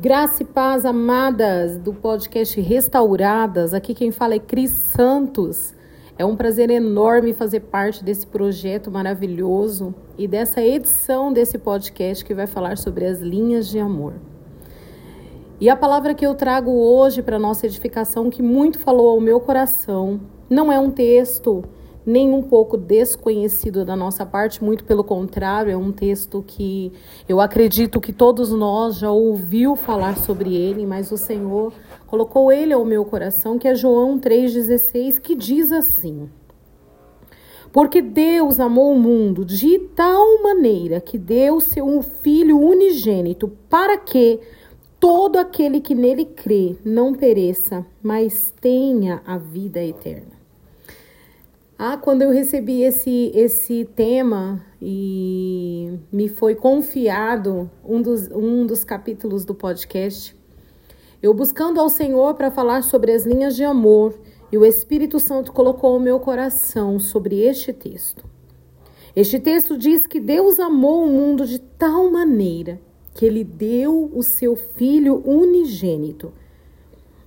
Graça e paz, amadas do podcast Restauradas. Aqui quem fala é Cris Santos. É um prazer enorme fazer parte desse projeto maravilhoso e dessa edição desse podcast que vai falar sobre as linhas de amor. E a palavra que eu trago hoje para nossa edificação, que muito falou ao meu coração, não é um texto nem um pouco desconhecido da nossa parte, muito pelo contrário, é um texto que eu acredito que todos nós já ouviu falar sobre ele, mas o Senhor colocou ele ao meu coração, que é João 3,16, que diz assim. Porque Deus amou o mundo de tal maneira que deu seu Filho unigênito, para que todo aquele que nele crê não pereça, mas tenha a vida eterna. Ah, quando eu recebi esse, esse tema e me foi confiado um dos, um dos capítulos do podcast, eu buscando ao Senhor para falar sobre as linhas de amor, e o Espírito Santo colocou o meu coração sobre este texto. Este texto diz que Deus amou o mundo de tal maneira que ele deu o seu Filho unigênito,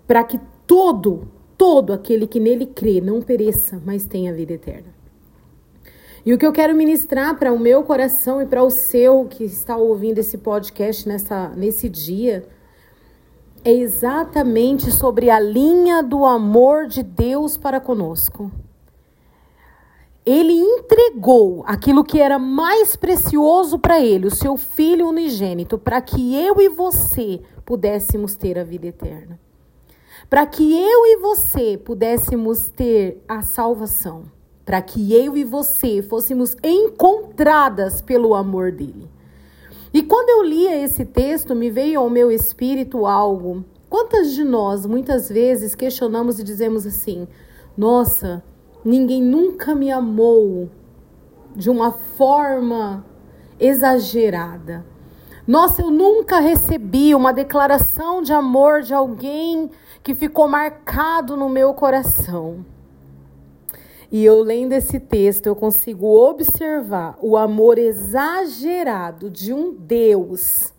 para que todo todo aquele que nele crê não pereça, mas tenha vida eterna. E o que eu quero ministrar para o meu coração e para o seu que está ouvindo esse podcast nessa, nesse dia é exatamente sobre a linha do amor de Deus para conosco. Ele entregou aquilo que era mais precioso para ele, o seu filho unigênito, para que eu e você pudéssemos ter a vida eterna para que eu e você pudéssemos ter a salvação, para que eu e você fôssemos encontradas pelo amor dele. E quando eu lia esse texto, me veio ao meu espírito algo. Quantas de nós muitas vezes questionamos e dizemos assim: nossa, ninguém nunca me amou de uma forma exagerada. Nossa, eu nunca recebi uma declaração de amor de alguém que ficou marcado no meu coração. E eu lendo esse texto, eu consigo observar o amor exagerado de um Deus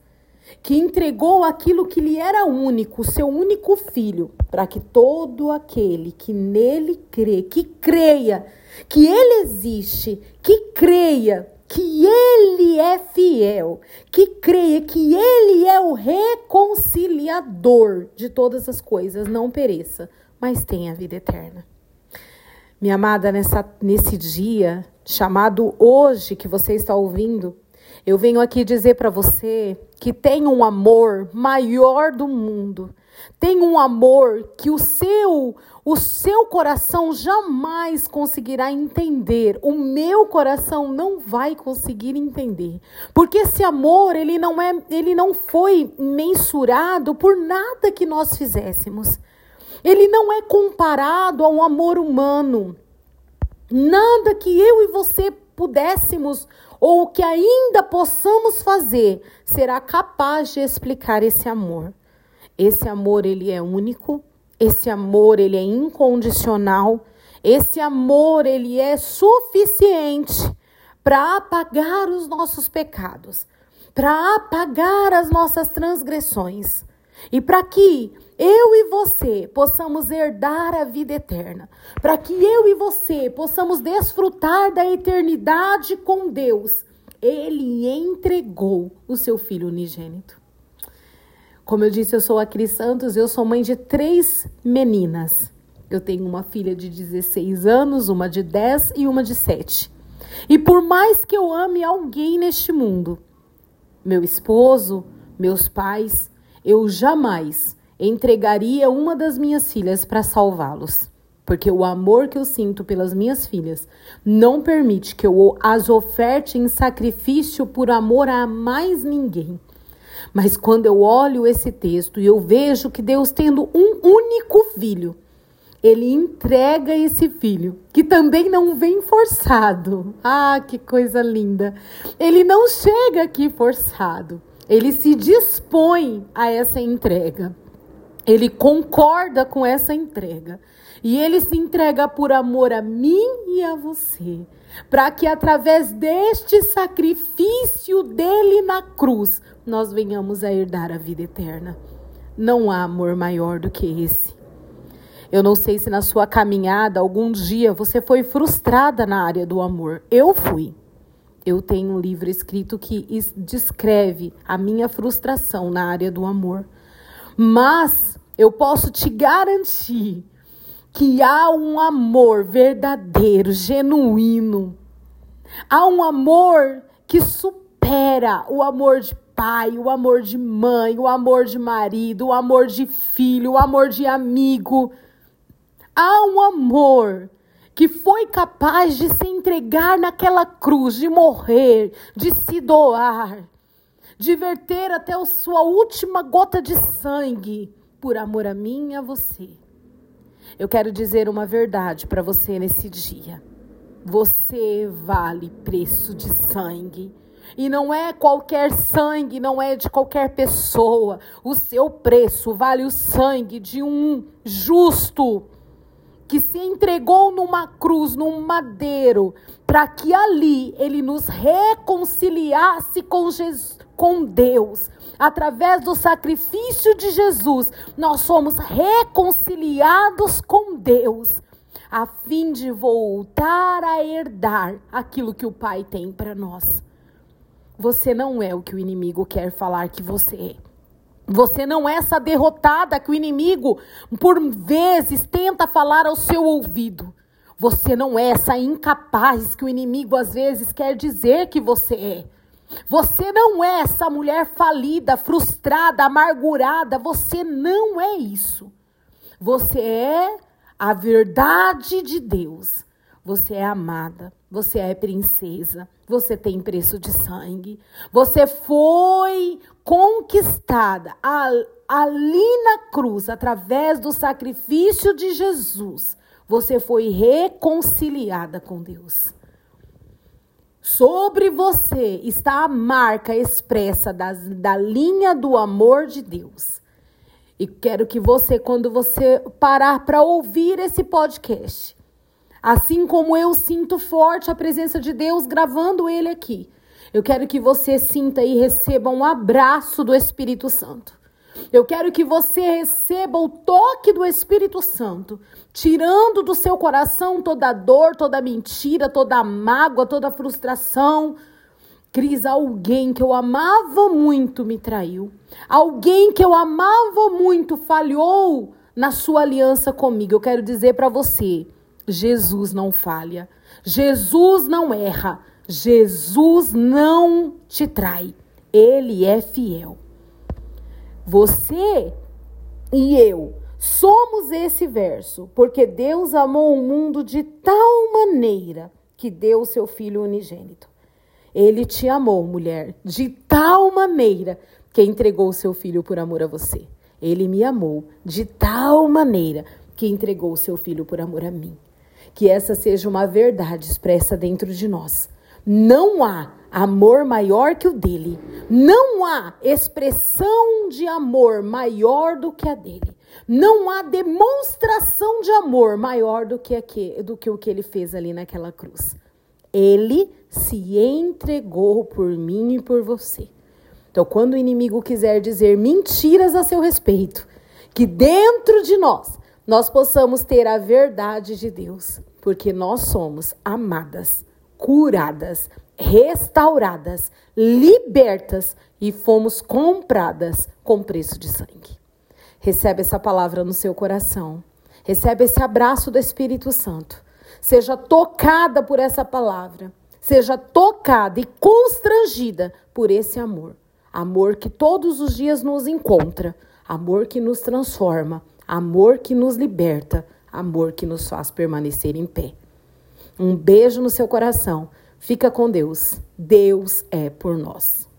que entregou aquilo que lhe era único, seu único filho, para que todo aquele que nele crê, que creia que ele existe, que creia que Ele é fiel, que creia que Ele é o reconciliador de todas as coisas, não pereça, mas tenha a vida eterna. Minha amada, nessa, nesse dia chamado hoje que você está ouvindo, eu venho aqui dizer para você que tem um amor maior do mundo tem um amor que o seu, o seu coração jamais conseguirá entender. O meu coração não vai conseguir entender. Porque esse amor, ele não é, ele não foi mensurado por nada que nós fizéssemos. Ele não é comparado ao amor humano. Nada que eu e você pudéssemos ou que ainda possamos fazer será capaz de explicar esse amor. Esse amor ele é único, esse amor ele é incondicional, esse amor ele é suficiente para apagar os nossos pecados, para apagar as nossas transgressões e para que eu e você possamos herdar a vida eterna, para que eu e você possamos desfrutar da eternidade com Deus. Ele entregou o seu filho unigênito. Como eu disse, eu sou a Cris Santos, eu sou mãe de três meninas. Eu tenho uma filha de 16 anos, uma de 10 e uma de 7. E por mais que eu ame alguém neste mundo, meu esposo, meus pais, eu jamais entregaria uma das minhas filhas para salvá-los. Porque o amor que eu sinto pelas minhas filhas não permite que eu as oferte em sacrifício por amor a mais ninguém. Mas quando eu olho esse texto e eu vejo que Deus tendo um único filho, ele entrega esse filho, que também não vem forçado. Ah, que coisa linda! Ele não chega aqui forçado. Ele se dispõe a essa entrega. ele concorda com essa entrega. E ele se entrega por amor a mim e a você, para que através deste sacrifício dele na cruz, nós venhamos a herdar a vida eterna. Não há amor maior do que esse. Eu não sei se na sua caminhada algum dia você foi frustrada na área do amor. Eu fui. Eu tenho um livro escrito que descreve a minha frustração na área do amor. Mas eu posso te garantir que há um amor verdadeiro, genuíno. Há um amor que supera o amor de pai, o amor de mãe, o amor de marido, o amor de filho, o amor de amigo. Há um amor que foi capaz de se entregar naquela cruz, de morrer, de se doar, de verter até a sua última gota de sangue por amor a mim e a você. Eu quero dizer uma verdade para você nesse dia. Você vale preço de sangue. E não é qualquer sangue, não é de qualquer pessoa. O seu preço vale o sangue de um justo que se entregou numa cruz, num madeiro, para que ali ele nos reconciliasse com, Jesus, com Deus. Através do sacrifício de Jesus, nós somos reconciliados com Deus, a fim de voltar a herdar aquilo que o Pai tem para nós. Você não é o que o inimigo quer falar que você é. Você não é essa derrotada que o inimigo, por vezes, tenta falar ao seu ouvido. Você não é essa incapaz que o inimigo, às vezes, quer dizer que você é. Você não é essa mulher falida, frustrada, amargurada. Você não é isso. Você é a verdade de Deus. Você é amada, você é princesa, você tem preço de sangue, você foi conquistada ali na cruz, através do sacrifício de Jesus. Você foi reconciliada com Deus. Sobre você está a marca expressa das, da linha do amor de Deus. E quero que você, quando você parar para ouvir esse podcast, Assim como eu sinto forte a presença de Deus gravando ele aqui, eu quero que você sinta e receba um abraço do Espírito Santo. Eu quero que você receba o toque do Espírito Santo, tirando do seu coração toda dor, toda mentira, toda mágoa, toda frustração. Cris, alguém que eu amava muito me traiu. Alguém que eu amava muito falhou na sua aliança comigo. Eu quero dizer para você Jesus não falha. Jesus não erra. Jesus não te trai. Ele é fiel. Você e eu somos esse verso, porque Deus amou o mundo de tal maneira que deu o seu filho unigênito. Ele te amou, mulher, de tal maneira que entregou o seu filho por amor a você. Ele me amou de tal maneira que entregou o seu filho por amor a mim que essa seja uma verdade expressa dentro de nós. Não há amor maior que o dele. Não há expressão de amor maior do que a dele. Não há demonstração de amor maior do que, aqui, do que o que ele fez ali naquela cruz. Ele se entregou por mim e por você. Então, quando o inimigo quiser dizer mentiras a seu respeito, que dentro de nós nós possamos ter a verdade de Deus, porque nós somos amadas, curadas, restauradas, libertas e fomos compradas com preço de sangue. Recebe essa palavra no seu coração. Recebe esse abraço do Espírito Santo. Seja tocada por essa palavra. Seja tocada e constrangida por esse amor. Amor que todos os dias nos encontra. Amor que nos transforma amor que nos liberta, amor que nos faz permanecer em pé. Um beijo no seu coração. Fica com Deus. Deus é por nós.